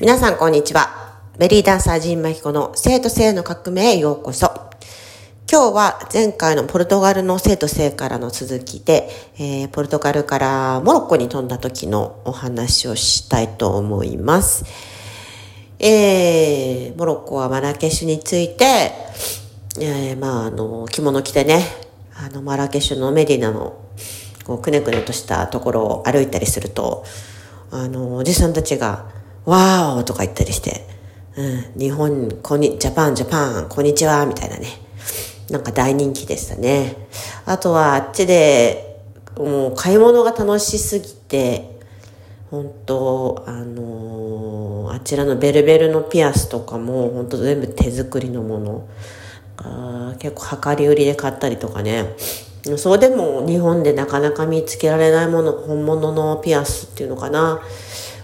皆さんこんにちは。ベリーダンサージンマヒコの生と性の革命へようこそ。今日は前回のポルトガルの生と性からの続きで、えー、ポルトガルからモロッコに飛んだ時のお話をしたいと思います。えー、モロッコはマラケシュについて、えー、まあ、あの、着物着てね、あの、マラケシュのメディナの、こう、くねくねとしたところを歩いたりすると、あの、おじさんたちが、 wow とか言ったりして、うん、日本、こんに、 Japan、Japan、こんにちは、みたいなね。なんか大人気でしたね。あとはあっちで、もう買い物が楽しすぎて、本当あのー、あちらのベルベルのピアスとかも本当全部手作りのもの。あ結構量り売りで買ったりとかね。そうでも日本でなかなか見つけられないもの、本物のピアスっていうのかな。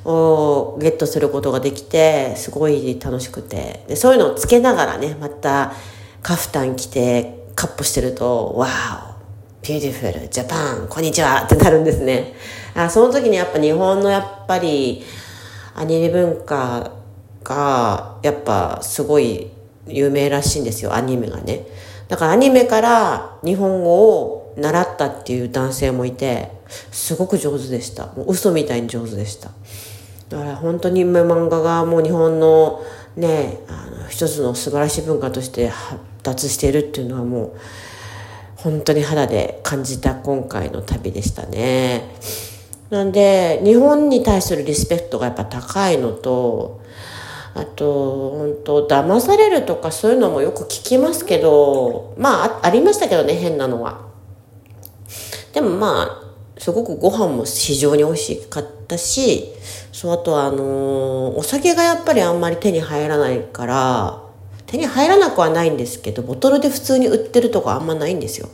をゲットすることができて、すごい楽しくて。で、そういうのをつけながらね、またカフタン着て闊歩してると、わー beautiful、Japan、こんにちはってなるんですね。あその時にやっぱ日本のやっぱりアニメ文化がやっぱすごい有名らしいんですよ、アニメがね。だからアニメから日本語を習ったっていう男性もいて、すごく上手でした。もう嘘みたいに上手でした。だから本当に漫画がもう日本のね、あの一つの素晴らしい文化として発達しているっていうのはもう本当に肌で感じた今回の旅でしたね。なんで日本に対するリスペクトがやっぱ高いのとあと本当騙されるとかそういうのもよく聞きますけどまあありましたけどね変なのは。でもまあすごくご飯も非常に美味しかったし、そう、あとはあのー、お酒がやっぱりあんまり手に入らないから、手に入らなくはないんですけど、ボトルで普通に売ってるとこあんまないんですよ。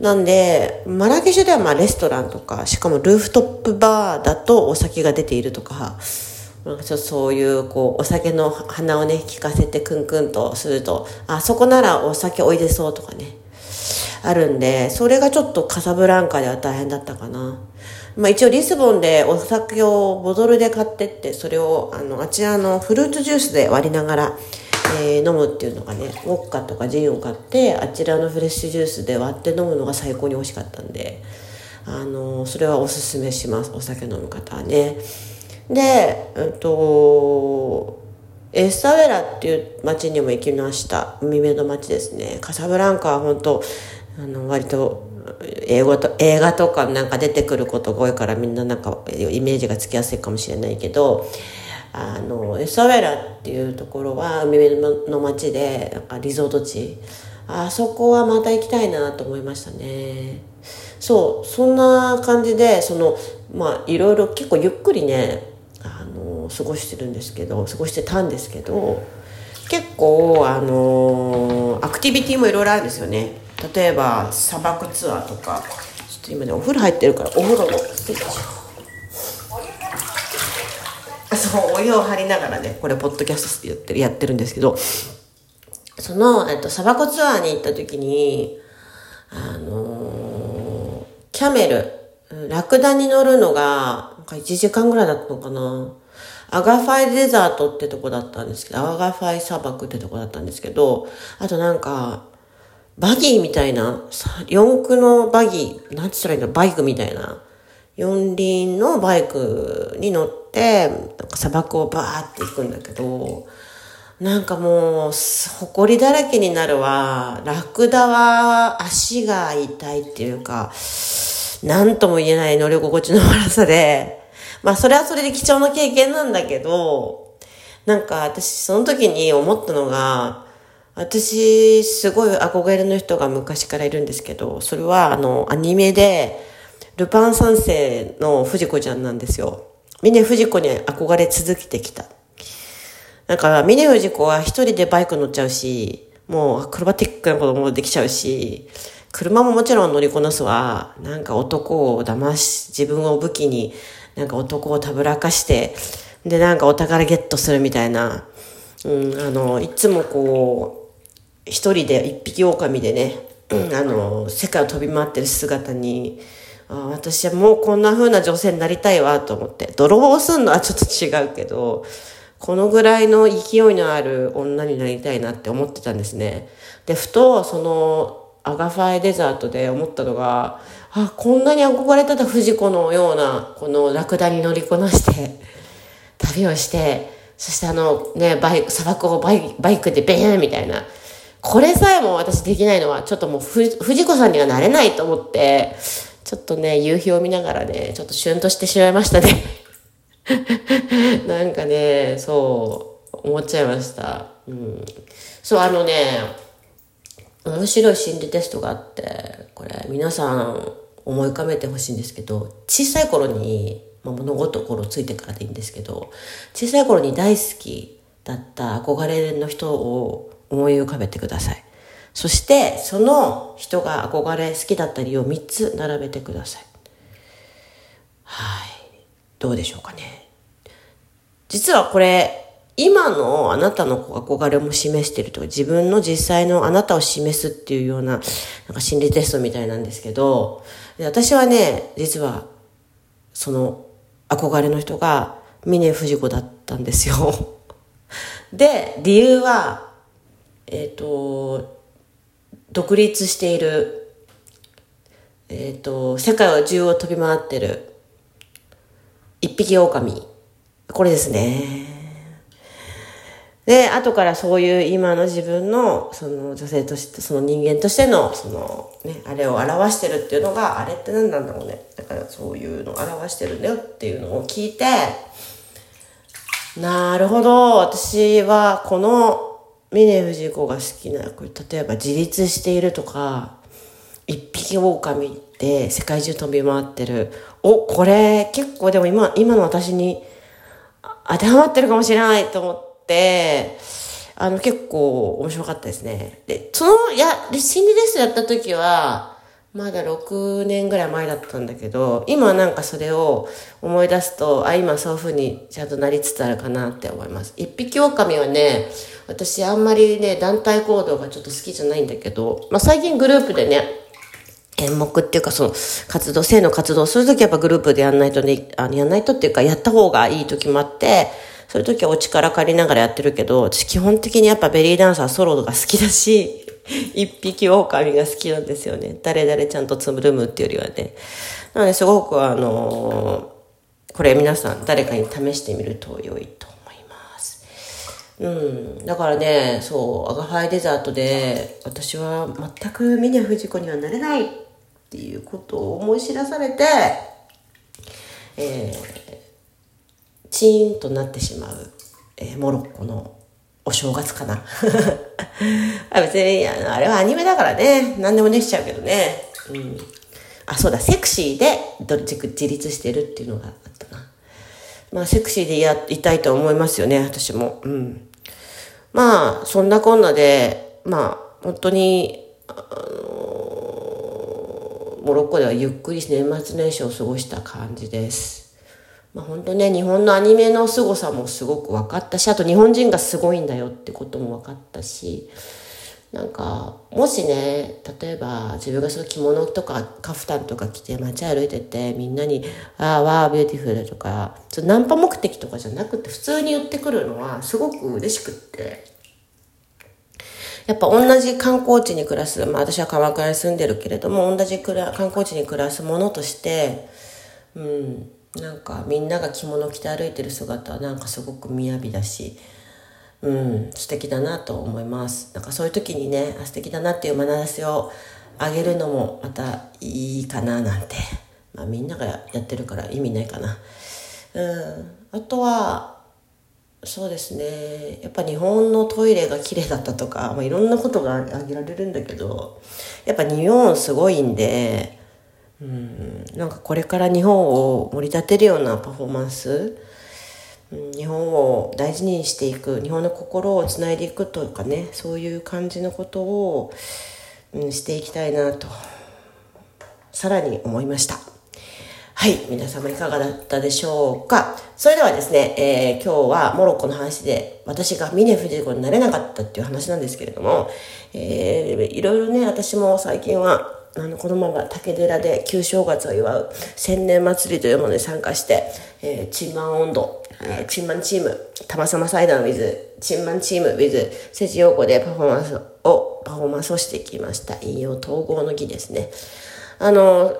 なんで、マラケシュではまあレストランとか、しかもルーフトップバーだとお酒が出ているとか、なんかちょっとそういうこうお酒の鼻をね聞かせてクンクンとするとあそこならお酒おいでそうとかねあるんで、それがちょっとカサブランカでは大変だったかな。まあ一応リスボンでお酒をボトルで買ってって、それをあの、あちらのフルーツジュースで割りながら、えー、飲むっていうのがね、ウォッカとかジンを買って、あちらのフレッシュジュースで割って飲むのが最高に美味しかったんで、あの、それはおすすめします。お酒飲む方はね。で、えっと、エッサウェラっていう町にも行きました。海辺の町ですね。カサブランカは本当あの、割と、英語と、映画とかなんか出てくることが多いからみんななんかイメージがつきやすいかもしれないけど、あの、エサウェラっていうところは海辺の街で、なんかリゾート地。あそこはまた行きたいなと思いましたね。そう、そんな感じで、その、まあ、いろいろ結構ゆっくりね、あの、過ごしてるんですけど、過ごしてたんですけど、結構、あの、アクティビティもいろいろあるんですよね。例えば砂漠ツアーとかちょっと今ねお風呂入ってるからお風呂のそうお湯を張りながらねこれポッドキャストやってるやってるんですけどその、えっと、砂漠ツアーに行った時にあのー、 camel ラクダに乗るのがなんか1時間ぐらいだったのかな。アガファイ desert ってとこだったんですけど、アガファイ砂漠ってとこだったんですけど、あとなんか、バギーみたいな、四駆のバギー、なんつったらいいのバイクみたいな。四輪のバイクに乗って、砂漠をバーって行くんだけど、なんかもう、埃だらけになるわ。ラクダは足が痛いっていうか、なんとも言えない乗り心地の悪さで、まあそれはそれで貴重な経験なんだけど、なんか私その時に思ったのが、私、すごい憧れの人が昔からいるんですけど、それはあの、アニメで、ルパン三世の藤子ちゃんなんですよ。峰藤子に憧れ続けてきた。だから、峰藤子は一人でバイク乗っちゃうし、もうアクロバティックなこともできちゃうし、車ももちろん乗りこなすわ。なんか男を騙し、自分を武器に、なんか男をたぶらかして、で、なんかお宝ゲットするみたいな、うん、あの、いつもこう、一人で一匹狼でね、あの、世界を飛び回ってる姿に、あ私はもうこんな風な女性になりたいわと思って、泥棒すんのはちょっと違うけど、このぐらいの勢いのある女になりたいなって思ってたんですね。で、ふと、その、アガファイデザートで思ったのが、あ、こんなに憧れてた藤子のような、このラクダに乗りこなして、旅をして、そしてあのね、バイク、砂漠をバイバイクでベーンみたいな。これさえも私できないのは、ちょっともう藤子さんにはなれないと思って、ちょっとね、夕日を見ながらね、ちょっとシュンとしてしまいましたね。なんかね、そう、思っちゃいました。うん。そう、あのね、面白い心理テストがあって、これ皆さん思い浮かべてほしいんですけど、小さい頃に、まあ、物事心ついてからでいいんですけど、小さい頃に大好きだった憧れの人を思い浮かべてください。そして、その人が憧れ好きだった理由を3つ並べてください。はい。どうでしょうかね。実はこれ、今のあなたの憧れも示してるとか、自分の実際のあなたを示すっていうような、なんか心理テストみたいなんですけど、私はね、実は、その憧れの人が峰不二子だったんですよ。で、理由は、えっ、ー、と、独立している、えっ、ー、と、世界を中を飛び回ってる、一匹狼。これですね。で、後からそういう今の自分の、その女性として、その人間としての、その、ね、あれを表してるっていうのが、あれって何なんだろうね。だからそういうのを表してるんだよっていうのを聞いて、なるほど、私はこの峰不二子が好きな、これ例えば自立しているとか、一匹狼って世界中飛び回ってる。お、これ結構でも今、今の私に当てはまってるかもしれないと思って、あの結構面白かったですね。で、その、や、心理テストやった時は、まだ6年ぐらい前だったんだけど、今なんかそれを思い出すと、あ、今そういう風にちゃんとなりつつあるかなって思います。一匹狼はね、私あんまりね、団体行動がちょっと好きじゃないんだけど、まあ最近グループでね、演目っていうかその活動、性の活動するときやっぱグループでやんないとね、あのやんないとっていうかやった方がいい時もあって、そういう時はお力借りながらやってるけど、私基本的にやっぱベリーダンサーソロが好きだし、一匹狼が好きなんですよね。誰々ちゃんとつむるむっていうよりはね。なので、すごくあのー、これ皆さん誰かに試してみると良いと思います。うん。だからね、そう、アガハイデザートで、私は全く峰不二子にはなれないっていうことを思い知らされて、えー、チーンとなってしまう、えー、モロッコのお正月かな。別にあの、あれはアニメだからね、何でもできちゃうけどね。うん。あ、そうだ、セクシーでどっち自立してるっていうのがあったな。まあ、セクシーでやいたいと思いますよね、私も。うん。まあ、そんなこんなで、まあ、本当に、あのモロッコではゆっくり年末年始を過ごした感じです。まあ、本当ね、日本のアニメの凄さもすごく分かったし、あと日本人がすごいんだよってことも分かったし、なんか、もしね、例えば自分がその着物とかカフタンとか着て街歩いてて、みんなに、ああ、わあ、 beautiful とか、ナンパ目的とかじゃなくて普通に言ってくるのはすごく嬉しくって、やっぱ同じ観光地に暮らす、まあ私は鎌倉に住んでるけれども、同じ観光地に暮らすものとして、うん、なんかみんなが着物着て歩いてる姿はなんかすごく雅だし、うん、素敵だなと思います。なんかそういう時にね、あ素敵だなっていう眼差しをあげるのもまたいいかななんて。まあみんながやってるから意味ないかな。うん。あとは、そうですね。やっぱ日本のトイレが綺麗だったとか、まあ、いろんなことが挙げられるんだけど、やっぱ日本すごいんで、うん、なんかこれから日本を盛り立てるようなパフォーマンス、日本を大事にしていく日本の心をつないでいくというかねそういう感じのことを、うん、していきたいなとさらに思いました。はい皆様いかがだったでしょうか。それではですね、えー、今日はモロッコの話で私が峰不二子になれなかったっていう話なんですけれども、えー、いろいろね私も最近はあの、このまま竹寺で旧正月を祝う千年祭りというものに参加して、えー、チンマン温度、えー、チンマンチーム、たまさま祭壇 with、チンマンチーム with、セジ陽子でパフォーマンスを、パフォーマンスをしてきました。引用統合の儀ですね。あの、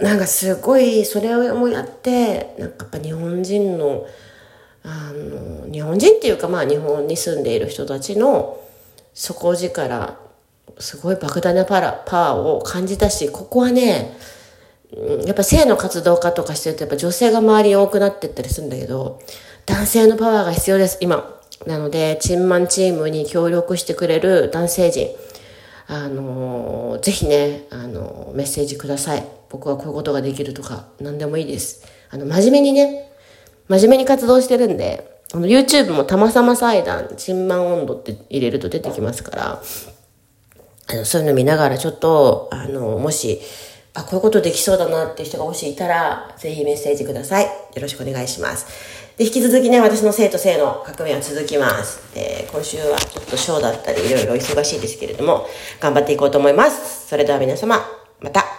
なんかすごい、それをやって、なんかやっぱ日本人の、あの、日本人っていうかまあ日本に住んでいる人たちの底力、すごい莫大なパラパワーを感じたし、ここはね、やっぱ性の活動家とかしてるとやっぱ女性が周りに多くなってったりするんだけど、男性のパワーが必要です、今。なので、チンマンチームに協力してくれる男性陣、あのー、ぜひね、あのー、メッセージください。僕はこういうことができるとか、何でもいいです。あの、真面目にね、真面目に活動してるんで、あの、YouTube もたまさま祭壇、チンマン温度って入れると出てきますから、あの、そういうの見ながらちょっと、あの、もし、あ、こういうことできそうだなっていう人がもしいたら、ぜひメッセージください。よろしくお願いします。で、引き続きね、私の生と性の革命は続きます。え、今週はちょっとショーだったり、いろいろ忙しいですけれども、頑張っていこうと思います。それでは皆様、また。